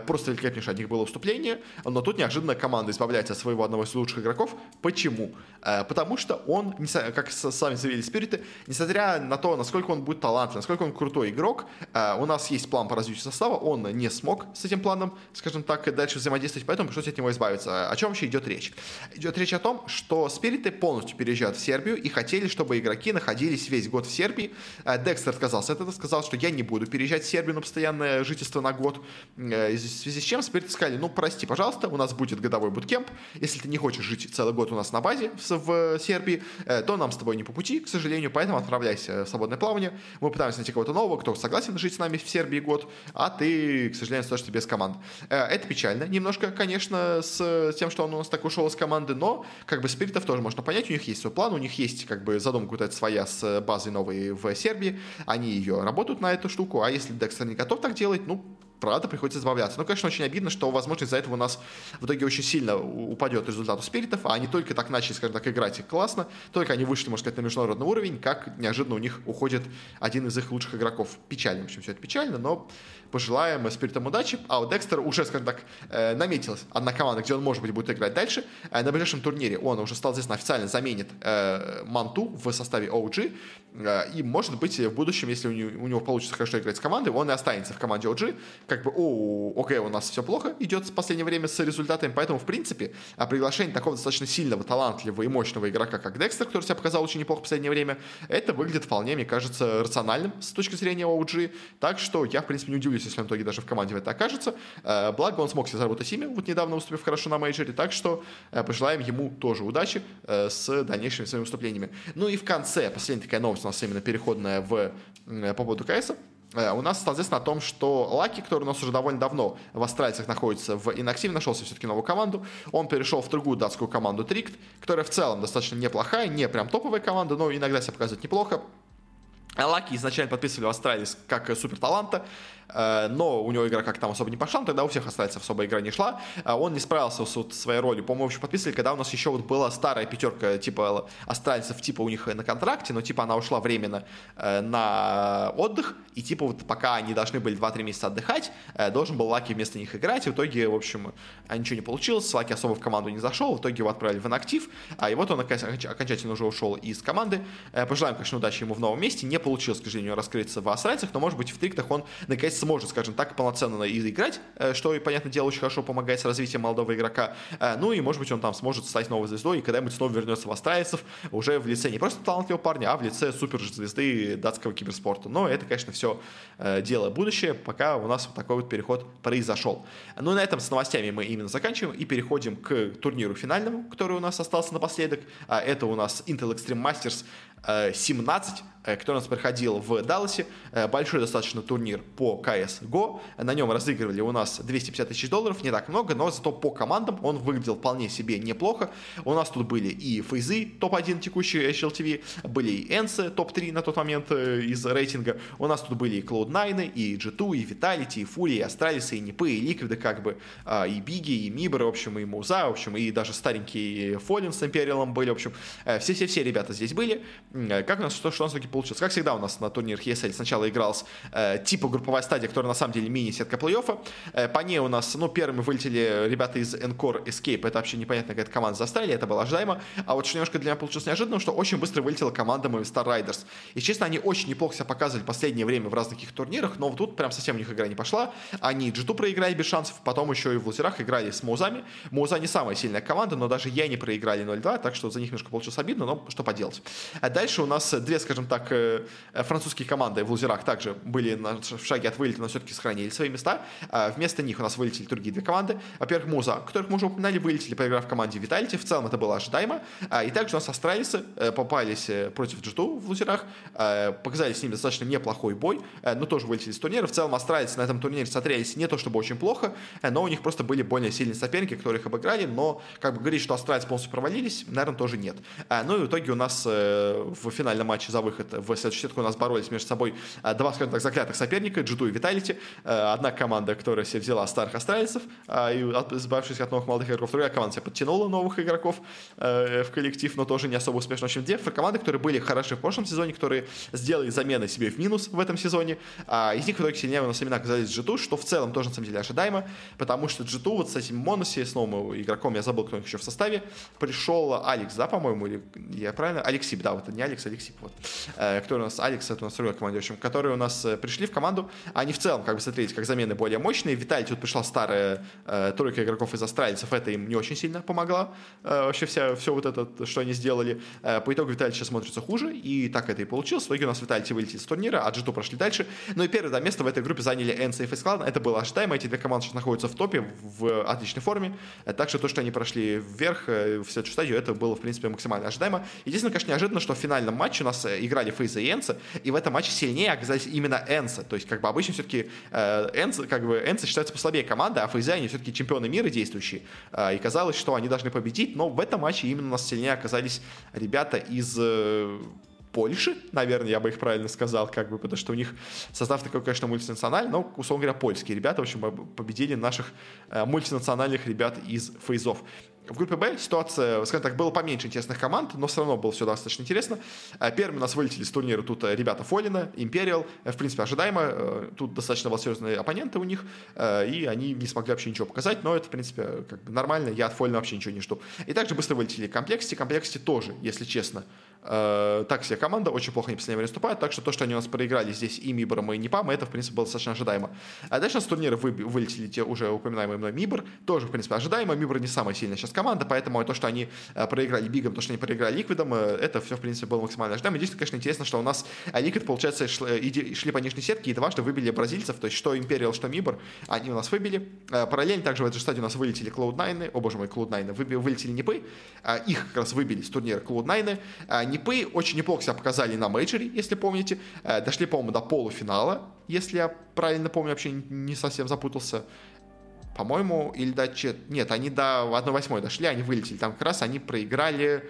просто великолепнейшее от них было выступление, но тут неожиданно команда избавляется от своего одного из лучших игроков. Почему? Потому что он, как сами заявили Спириты, несмотря на то, насколько он будет талантлив, насколько он крутой игрок. А, у нас есть план по развитию состава, он не смог с этим планом, скажем так, дальше взаимодействовать, поэтому пришлось от него избавиться. О чем вообще идет речь? Идет речь о том, что спириты полностью переезжают в Сербию и хотели, чтобы игроки находились весь год в Сербии. А, Декстер отказался от этого, сказал, что я не буду переезжать в Сербию на постоянное жительство на год. Э, в связи с чем спириты сказали, ну, прости, пожалуйста, у нас будет годовой буткемп, если ты не хочешь жить целый год у нас на базе в Сербии, э, то нам с тобой не по пути, к сожалению, поэтому отправляйся в свободное свободное плавание, мы пытаемся найти кого-то нового, кто согласен жить с нами в Сербии год, а ты, к сожалению, остаешься без команд. Э, это печально немножко, конечно, с тем, что он у нас так ушел из команды, но как бы спиритов тоже можно понять, у них есть свой план, у них есть как бы задумка вот эта своя с базой новой в Сербии, они ее работают на эту штуку, а если Декстер не готов так делать, ну, правда, приходится избавляться. Но, конечно, очень обидно, что, возможно, из-за этого у нас в итоге очень сильно упадет результат у спиритов, а они только так начали, скажем так, играть классно, только они вышли, можно сказать, на международный уровень, как неожиданно у них уходит один из их лучших игроков. Печально, в общем, все это печально, но пожелаем спиритам удачи. А у Декстера уже, скажем так, э, наметилась одна команда, где он, может быть, будет играть дальше. Э, на ближайшем турнире он уже стал, естественно, официально заменит э, Манту в составе OG. И, может быть, в будущем, если у него, получится хорошо играть с командой, он и останется в команде OG. Как бы, о, окей, у нас все плохо идет в последнее время с результатами, поэтому, в принципе, приглашение такого достаточно сильного, талантливого и мощного игрока, как Декстер, который себя показал очень неплохо в последнее время, это выглядит вполне, мне кажется, рациональным с точки зрения OG. Так что я, в принципе, не удивлюсь, если он в итоге даже в команде в это окажется. Э, благо, он смог себе заработать имя, вот недавно выступив хорошо на мейджоре, так что э, пожелаем ему тоже удачи э, с дальнейшими своими выступлениями. Ну и в конце, последняя такая новость у нас именно переходная в, по поводу КС. У нас известно о том, что Лаки, который у нас уже довольно давно в Астральцах находится в инактиве, нашел себе все-таки новую команду. Он перешел в другую датскую команду Трикт, которая в целом достаточно неплохая, не прям топовая команда, но иногда себя показывает неплохо. Лаки изначально подписывали в Австралии как Э, но у него игра как там особо не пошла, тогда у всех остальцев особо игра не шла. Э, он не справился с вот своей ролью. По-моему, еще подписывали, когда у нас еще вот была старая пятерка типа астральцев, типа у них на контракте, но типа она ушла временно э, на отдых, и типа вот пока они должны были 2-3 месяца отдыхать, должен был Лаки вместо них играть, и в итоге, в общем, ничего не получилось, Лаки особо в команду не зашел, в итоге его отправили в инактив, а и вот он окончательно уже ушел из команды. Пожелаем, конечно, удачи ему в новом месте, не получилось, к сожалению, раскрыться в астральцах, но, может быть, в триктах он наконец сможет, скажем так, полноценно и играть, э, что, понятное дело, очень хорошо помогает с развитием молодого игрока. Э, ну и, может быть, он там сможет стать новой звездой и когда-нибудь снова вернется в Астрайцев уже в лице не просто талантливого парня, а в лице суперзвезды датского киберспорта. Но это, конечно, все э, дело будущее, пока у нас вот такой вот переход произошел. Ну и на этом с новостями мы именно заканчиваем и переходим к турниру финальному, который у нас остался напоследок. А это у нас Intel Extreme Masters 17, Э, который у нас проходил в Далласе. Э, большой достаточно турнир по CSGO. На нем разыгрывали у нас 250 тысяч долларов, не так много, но зато по командам он выглядел вполне себе неплохо. У нас тут были и Фейзы, топ-1 текущий HLTV, были и Энсы, топ-3 на тот момент э, из рейтинга. У нас тут были и Cloud9, и G2, и Vitality, и Fury, и Astralis, и Нипы, и Ликвиды, как бы, а, и Биги, и Мибры, в общем, и Муза, в общем, и даже старенькие Фоллин с Империалом были, в общем, все-все-все ребята здесь были. Как у нас, что, что у нас таки получилось. Как всегда у нас на турнирах ESL сначала игралась э, типа групповая стадия, которая на самом деле мини-сетка плей-оффа. Э, по ней у нас, ну, первыми вылетели ребята из Encore Escape. Это вообще непонятная какая-то команда за это было ожидаемо. А вот что немножко для меня получилось неожиданным, что очень быстро вылетела команда Movistar Riders. И, честно, они очень неплохо себя показывали последнее время в разных таких турнирах, но вот тут прям совсем у них игра не пошла. Они g проиграли без шансов, потом еще и в лузерах играли с Маузами. Мауза не самая сильная команда, но даже я не проиграли 0-2, так что за них немножко получилось обидно, но что поделать. А дальше у нас две, скажем так, э, французские команды в лузерах также были на, в шаге от вылета, но все-таки сохранили свои места. А вместо них у нас вылетели другие две команды. Во-первых, Муза, которых мы уже упоминали, вылетели, проиграв команде Виталити. В целом это было ожидаемо. А, и также у нас австралийцы э, попались э, против G2 в лузерах. Показали с ними достаточно неплохой бой, но тоже вылетели из турнира. В целом австралийцы на этом турнире смотрелись не то чтобы очень плохо, но у них просто были более сильные соперники, которые их обыграли, но как бы говорить, что австралийцы полностью провалились, наверное, тоже нет. Ну и в итоге у нас в финальном матче за выход в следующую сетку у нас боролись между собой э, два, скажем так, заклятых соперника, Джиту и Виталити. Э, одна команда, которая себе взяла старых астральцев, э, и избавившись от новых молодых игроков, другая команда себе подтянула новых игроков в коллектив, но тоже не особо успешно. В общем, две команды, которые были хороши в прошлом сезоне, которые сделали замены себе в минус в этом сезоне. А из них в итоге сильнее у нас именно оказались G2, что в целом тоже на самом деле ожидаемо, потому что G2 вот с этим Моноси, с новым игроком, я забыл, кто еще в составе, пришел Алекс, да, по-моему, или я правильно? Алексип, да, вот это не Алекс, Алексип, вот. Кто у нас? Алекс, это у нас другой общем, которые у нас э, пришли в команду, они в целом, как бы смотрелись, как замены более мощные. Виталий тут пришла старая э, тройка игроков из австралийцев, это им не очень сильно помогла. Э, вообще вся, все вот это, что они сделали. Э, по итогу Виталий сейчас смотрится хуже, и так это и получилось. В итоге у нас Виталий вылетел с турнира, а G2 прошли дальше. Ну и первое да, место в этой группе заняли NC и. Cloud. Это было ожидаемо, эти две команды сейчас находятся в топе в отличной форме. Так что то, что они прошли вверх э, в следующую стадию, это было, в принципе, максимально ожидаемо. Единственное, конечно, неожиданно, что в финальном матче у нас э, играли Фейза и Энса, и в этом матче сильнее оказались именно Энса. То есть, как бы обычно все-таки э, Энса, как бы Энса считается послабее команда, а Фейза они все-таки чемпионы мира действующие. Э, и казалось, что они должны победить, но в этом матче именно у нас сильнее оказались ребята из э, Польши, наверное, я бы их правильно сказал, как бы, потому что у них состав такой, конечно, мультинациональный, но, условно говоря, польские ребята, в общем, победили наших э, мультинациональных ребят из фейзов. В группе Б ситуация, скажем так, было поменьше интересных команд, но все равно было все достаточно интересно. Э, первыми у нас вылетели с турнира тут э, ребята Фоллена, Imperial. В принципе, ожидаемо. Тут достаточно серьезные оппоненты у них, и они не смогли вообще ничего показать, но это, в принципе, как бы нормально. Я от Фоллена вообще ничего не жду. И также быстро вылетели Complexity. Complexity тоже, если честно, Э, так себе команда, очень плохо они в последнее время выступают, так что то, что они у нас проиграли здесь и MIBR ом, и НиПам, это, в принципе, было достаточно ожидаемо. А дальше с турнира вы, вылетели те уже упоминаемые мной MIBR, тоже, в принципе, ожидаемо. MIBR не самая сильная сейчас команда, поэтому то, что они э, проиграли Бигом, то, что они проиграли Ликвидом, э, это все, в принципе, было максимально ожидаемо. Единственное, конечно, интересно, что у нас Liquid, получается, шли, шли по нижней сетке и дважды выбили бразильцев, то есть что Imperial, что MIBR, они у нас выбили. Параллельно также в этой же стадии у нас вылетели Cloud9, о боже мой, Cloud9, вылетели НиПы, их как раз выбили с турнира Cloud9. НиПы очень неплохо себя показали на мейджоре, если помните. Э, дошли, по-моему, до полуфинала, если я правильно помню, вообще не совсем запутался. По-моему, или до... Нет, они до 1-8 дошли, они вылетели. Там как раз они проиграли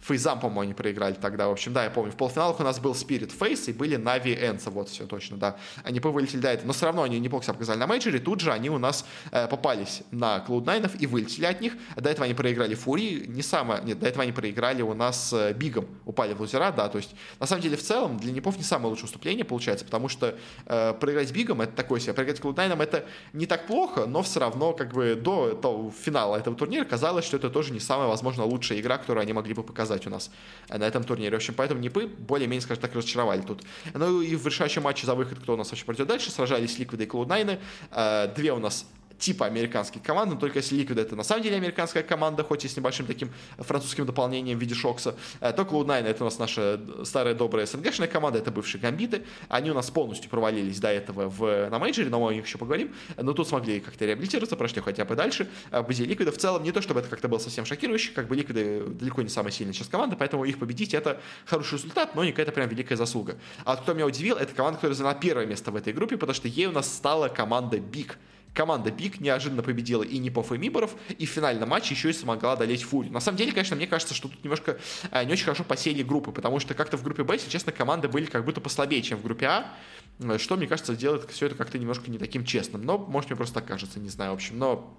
Фейзам, по-моему, они проиграли тогда. В общем, да, я помню. В полуфиналах у нас был Spirit Face и были Нави Энса. Вот, все точно, да. Они повылетели до этого. Но все равно они неплохо себя показали на мейджоре. Тут же они у нас э, попались на Cloud9 и вылетели от них. До этого они проиграли Фури. Не самое... Нет, до этого они проиграли у нас э, Бигом. Упали в лузера, да. То есть, на самом деле, в целом, для Непов не самое лучшее выступление получается, потому что э, проиграть Бигом это такое себе. Проиграть Cloud9 это не так плохо, но все равно, как бы, до того, финала этого турнира казалось, что это тоже не самая, возможно, лучшая игра, которую они могли бы показать показать у нас э, на этом турнире. В общем, поэтому Непы более-менее, скажем так, разочаровали тут. Ну и в решающем матче за выход, кто у нас вообще пойдет дальше, сражались Ликвиды и Cloud9. Э, две у нас типа американских команд, но только если Liquid это на самом деле американская команда, хоть и с небольшим таким французским дополнением в виде Шокса, э, то Cloud9 это у нас наша старая добрая СНГшная команда, это бывшие Гамбиты, они у нас полностью провалились до этого в, на мейджоре, но мы о них еще поговорим, но тут смогли как-то реабилитироваться, прошли хотя бы дальше. Победили э, Liquid а в целом, не то чтобы это как-то было совсем шокирующе, как бы Liquid ы далеко не самая сильная сейчас команда, поэтому их победить это хороший результат, но не какая-то прям великая заслуга. А кто меня удивил, это команда, которая заняла первое место в этой группе, потому что ей у нас стала команда Big. Команда BIG неожиданно победила и NIP ов, и MIBR ов, и в финальном матче еще и смогла одолеть Фурию. На самом деле, конечно, мне кажется, что тут немножко э, не очень хорошо посеяли группы, потому что как-то в группе Б, если честно, команды были как будто послабее, чем в группе А, э, что, мне кажется, делает все это как-то немножко не таким честным. Но, может, мне просто так кажется, не знаю, в общем. Но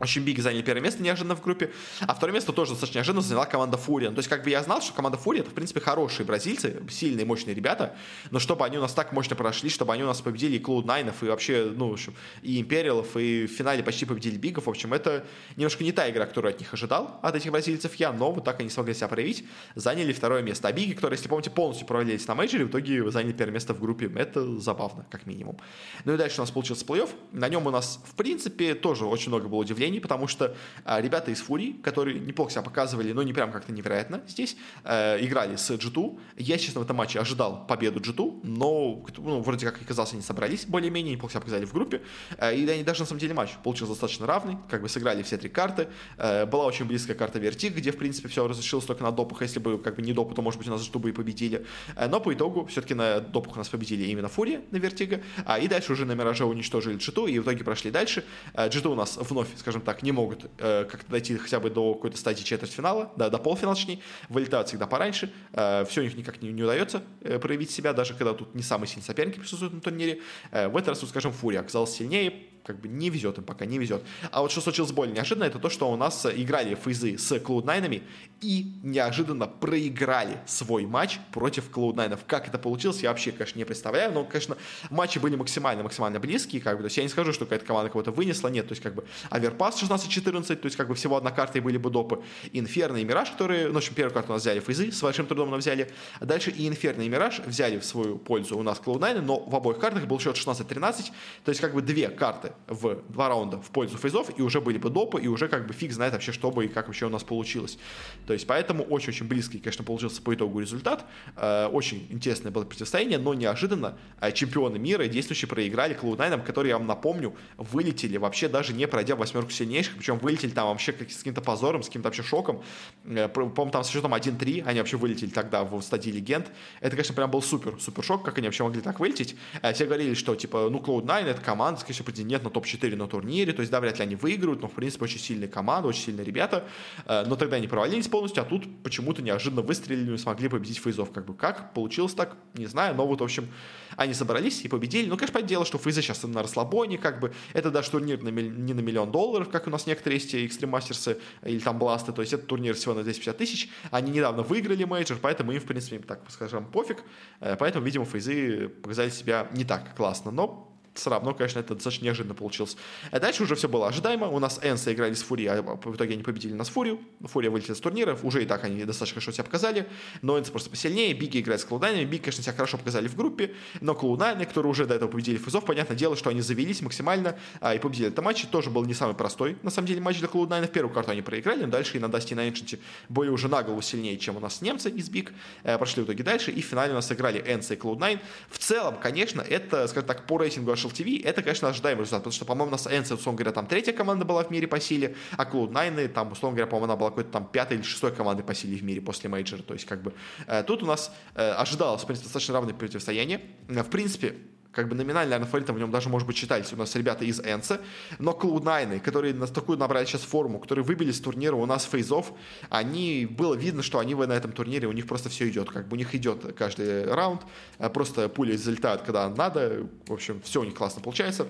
очень Биг заняли первое место неожиданно в группе, а второе место тоже достаточно неожиданно заняла команда Фурия. Ну, то есть, как бы я знал, что команда Фурия это, в принципе, хорошие бразильцы, сильные, мощные ребята, но чтобы они у нас так мощно прошли, чтобы они у нас победили и Клоуд Найнов, и вообще, ну, в общем, и Империалов, и в финале почти победили Бигов, в общем, это немножко не та игра, которую от них ожидал, от этих бразильцев я, но вот так они смогли себя проявить, заняли второе место. А Биги, которые, если помните, полностью провалились на мейджоре, в итоге заняли первое место в группе. Это забавно, как минимум. Ну и дальше у нас получился плей-офф. На нем у нас, в принципе, тоже очень много было удивлений, потому что а, ребята из Фурии, которые неплохо себя показывали, но не прям как-то невероятно здесь, э, играли с G2. Я, честно, в этом матче ожидал победу G2, но ну, вроде как оказалось, они собрались более-менее, неплохо себя показали в группе. Э, и они даже на самом деле матч получился достаточно равный, как бы сыграли все три карты. Э, была очень близкая карта Vertigo, где, в принципе, все разрешилось только на допах. Если бы как бы не допу, то, может быть, у нас G2 бы и победили. Э, но по итогу все-таки на допах у нас победили именно Фурия на Vertigo, а, и дальше уже на Мираже уничтожили G2, и в итоге прошли дальше. G2 у нас вновь, скажем так, не могут э, как-то дойти хотя бы до какой-то стадии четвертьфинала, да, до полуфинала, точнее, вылетают всегда пораньше, э, все у них никак не, не удается э, проявить себя, даже когда тут не самые сильные соперники присутствуют на турнире. Э, в этот раз, скажем, Фурия оказалась сильнее, как бы не везет им пока, не везет. А вот что случилось более неожиданно, это то, что у нас играли фейзы с Cloud9 и неожиданно проиграли свой матч против Cloud9. Как это получилось, я вообще, конечно, не представляю, но, конечно, матчи были максимально-максимально близкие, как бы, то есть я не скажу, что какая-то команда кого-то вынесла, нет, то есть как бы Аверпас 16-14, то есть как бы всего одна карта и были бы допы, Инферно и Мираж, которые, ну, в общем, первую карту у нас взяли фейзы, с большим трудом нам взяли, а дальше и Инферно и Мираж взяли в свою пользу у нас Cloud9, но в обоих картах был счет 16-13, то есть как бы две карты в два раунда в пользу фейзов, и уже были бы допы, и уже как бы фиг знает вообще, что бы и как вообще у нас получилось. То есть поэтому очень-очень близкий, конечно, получился по итогу результат. Э, очень интересное было противостояние, но неожиданно э, чемпионы мира действующие проиграли Cloud9, которые, я вам напомню, вылетели вообще даже не пройдя восьмерку сильнейших, причем вылетели там вообще с каким-то позором, с каким-то вообще шоком. Э, по-моему, там с счетом 1-3 они вообще вылетели тогда в стадии легенд. Это, конечно, прям был супер, супер шок, как они вообще могли так вылететь. Все говорили, что, типа, ну, Cloud9 это команда, скорее всего, претендент на топ-4 на турнире, то есть, да, вряд ли они выиграют, но, в принципе, очень сильная команда, очень сильные ребята, но тогда они провалились полностью, а тут почему-то неожиданно выстрелили и смогли победить фейзов. Как бы как получилось так, не знаю, но вот, в общем, они собрались и победили. Ну, конечно, понятное дело, что фейзы сейчас на расслабоне, как бы, это даже турнир на, не на миллион долларов, как у нас некоторые есть Extreme Masters или там BLAST ы, то есть это турнир всего на 250 тысяч. Они недавно выиграли мейджор, поэтому им, в принципе, так скажем, пофиг. Э, поэтому, видимо, FaZe ы показали себя не так классно, но все равно, конечно, это достаточно неожиданно получилось. А дальше уже все было ожидаемо. У нас ENCE играли с Фурией, в итоге они победили нас Фурию. Фурия вылетела с турниров. Уже и так они достаточно хорошо себя показали. Но ENCE просто посильнее. BIG и играет с Cloud9 ами. BIG, конечно, себя хорошо показали в группе. Но Cloud9 ы, которые уже до этого победили FaZe ов, понятное дело, что они завелись максимально а, и победили этот матч. Тоже был не самый простой, на самом деле, матч для Cloud9 а. В первую карту они проиграли, но дальше и на Dust и и на Ancient е были уже на голову сильнее, чем у нас немцы из BIG. Э, прошли в итоге дальше. И в финале у нас играли ENCE и Cloud9. В целом, конечно, это, скажем так, по рейтингу HLTV, это, конечно, ожидаемый результат, потому что, по-моему, у нас ENCE, условно говоря, там третья команда была в мире по силе, а Cloud9, там, условно говоря, по-моему, она была какой-то там пятой или шестой командой по силе в мире после мейджора, то есть, как бы, э, тут у нас э, ожидалось, в принципе, достаточно равное противостояние, э, в принципе, как бы номинально, фаворитом в нем даже, может быть, считались у нас ребята из ENCE, но Cloud9, которые на такую набрали сейчас форму, которые выбили с турнира у нас фейзов, они, было видно, что они на этом турнире, у них просто все идет, как бы у них идет каждый раунд, э, просто пули залетают, когда надо, в общем, все у них классно получается.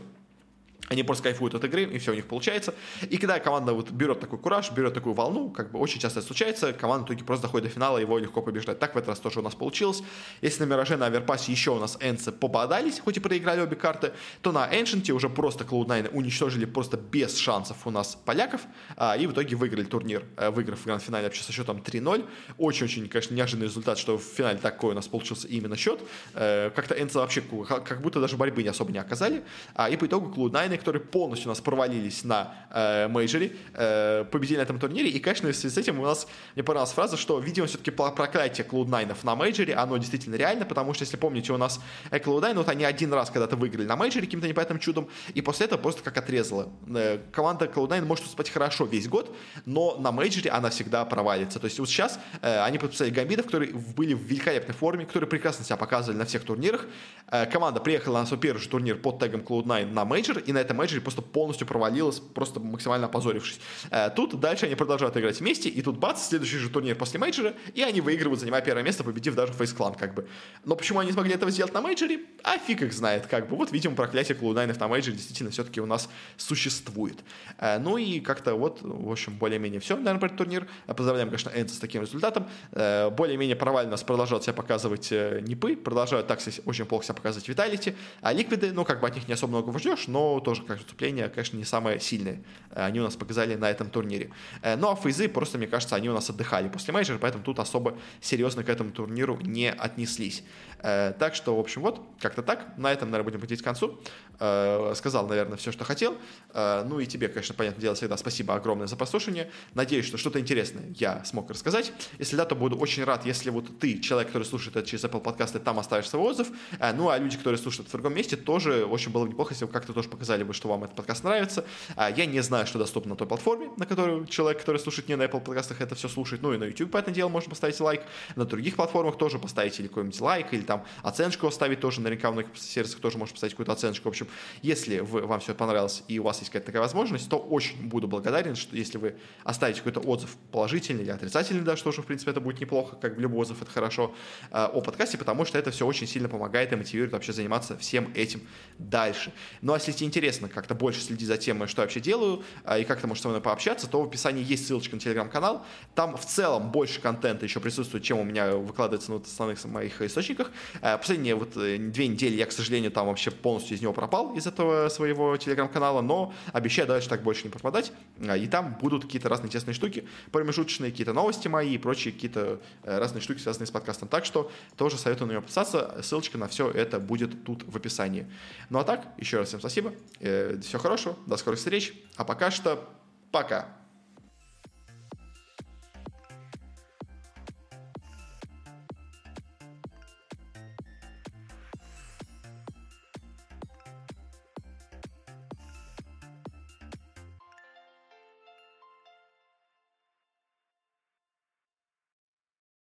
Они просто кайфуют от игры, и все у них получается. И когда команда вот берет такой кураж, берет такую волну, как бы очень часто это случается, команда в итоге просто доходит до финала, его легко побеждать. Так в этот раз тоже у нас получилось. Если на Мираже, на Аверпасе еще у нас Энсы попадались, хоть и проиграли обе карты, то на Ancient е уже просто Cloud9 уничтожили просто без шансов у нас поляков, а, и в итоге выиграли турнир, а, выиграв в гранд-финале вообще со счетом 3-0. Очень-очень, конечно, неожиданный результат, что в финале такой у нас получился именно счет. А, как-то ENCE вообще как будто даже борьбы не особо не оказали. А, и по итогу Cloud9 команды, которые полностью у нас провалились на э, мейджоре, э, победили на этом турнире. И, конечно, в связи с этим у нас, мне понравилась фраза, что, видимо, все-таки проклятие Cloud9 на мейджоре, оно действительно реально, потому что, если помните, у нас э, Cloud9, вот они один раз когда-то выиграли на мейджоре каким-то непонятным чудом, и после этого просто как отрезало. Э, команда Cloud9 может успеть хорошо весь год, но на мейджоре она всегда провалится. То есть вот сейчас э, они подписали гамбитов, которые были в великолепной форме, которые прекрасно себя показывали на всех турнирах. Э, команда приехала на свой первый же турнир под тегом Cloud9 на мейджор, и на этом мейджоре просто полностью провалилась, просто максимально опозорившись. Э, тут дальше они продолжают играть вместе, и тут бац, следующий же турнир после мейджора, и они выигрывают, занимая первое место, победив даже FaZe Clan, как бы. Но почему они смогли этого сделать на мейджоре? А фиг их знает, как бы. Вот, видимо, проклятие Cloud9 ов на мейджоре действительно все-таки у нас существует. Э, ну и как-то вот, в общем, более-менее все, наверное, про этот турнир. Э, поздравляем, конечно, ENCE с таким результатом. Более-менее провально нас продолжают себя показывать NIP ы, продолжают так очень плохо себя показывать Vitality, а Liquid ы, ну, как бы от них не особо много ждешь, но тоже как выступление, конечно, не самое сильное. Э, они у нас показали на этом турнире. Э, ну, а FaZe ы просто, мне кажется, они у нас отдыхали после мейджора, поэтому тут особо серьезно к этому турниру не отнеслись. Э, так что, в общем, вот, как-то так. На этом, наверное, будем подходить к концу. Сказал, наверное, все, что хотел. Ну и тебе, конечно, понятное дело, всегда спасибо огромное за прослушивание. Надеюсь, что что-то интересное я смог рассказать. Если да, то буду очень рад, если вот ты, человек, который слушает это через Apple подкасты, там оставишь свой отзыв. Ну, а люди, которые слушают в другом месте, тоже очень было бы неплохо, если вы как-то тоже показали бы, что вам этот подкаст нравится. Я не знаю, что доступно на той платформе, на которую человек, который слушает не на Apple подкастах, это все слушает. Ну и на YouTube, по этому делу, можно поставить лайк. На других платформах тоже поставить или какой-нибудь лайк, или там оценочку оставить тоже. Наверняка в многих сервисах тоже можно поставить какую-то оценочку. В общем, если вы, вам все понравилось и у вас есть какая-то такая возможность, то очень буду благодарен, что если вы оставите какой-то отзыв положительный или отрицательный, да, что же, в принципе, это будет неплохо, как любой отзыв, это хорошо, э, о подкасте, потому что это все очень сильно помогает и мотивирует вообще заниматься всем этим дальше. Ну, а если тебе интересно как-то больше следить за темой, что я вообще делаю, а, и как-то может со мной пообщаться, то в описании есть ссылочка на телеграм-канал. Там в целом больше контента еще присутствует, чем у меня выкладывается на вот основных моих источниках. А, последние вот э, две недели я, к сожалению, там вообще полностью из него пропал, из этого своего телеграм-канала, но обещаю дальше так больше не пропадать. А, и там будут какие-то разные интересные штуки, промежуточные какие-то новости мои и прочие какие-то э, разные штуки, связанные с подкастом. Так что тоже советую на него подписаться. Ссылочка на все это будет тут в описании. Ну а так, еще раз всем спасибо Э, всего хорошего, до скорых встреч. А пока что пока.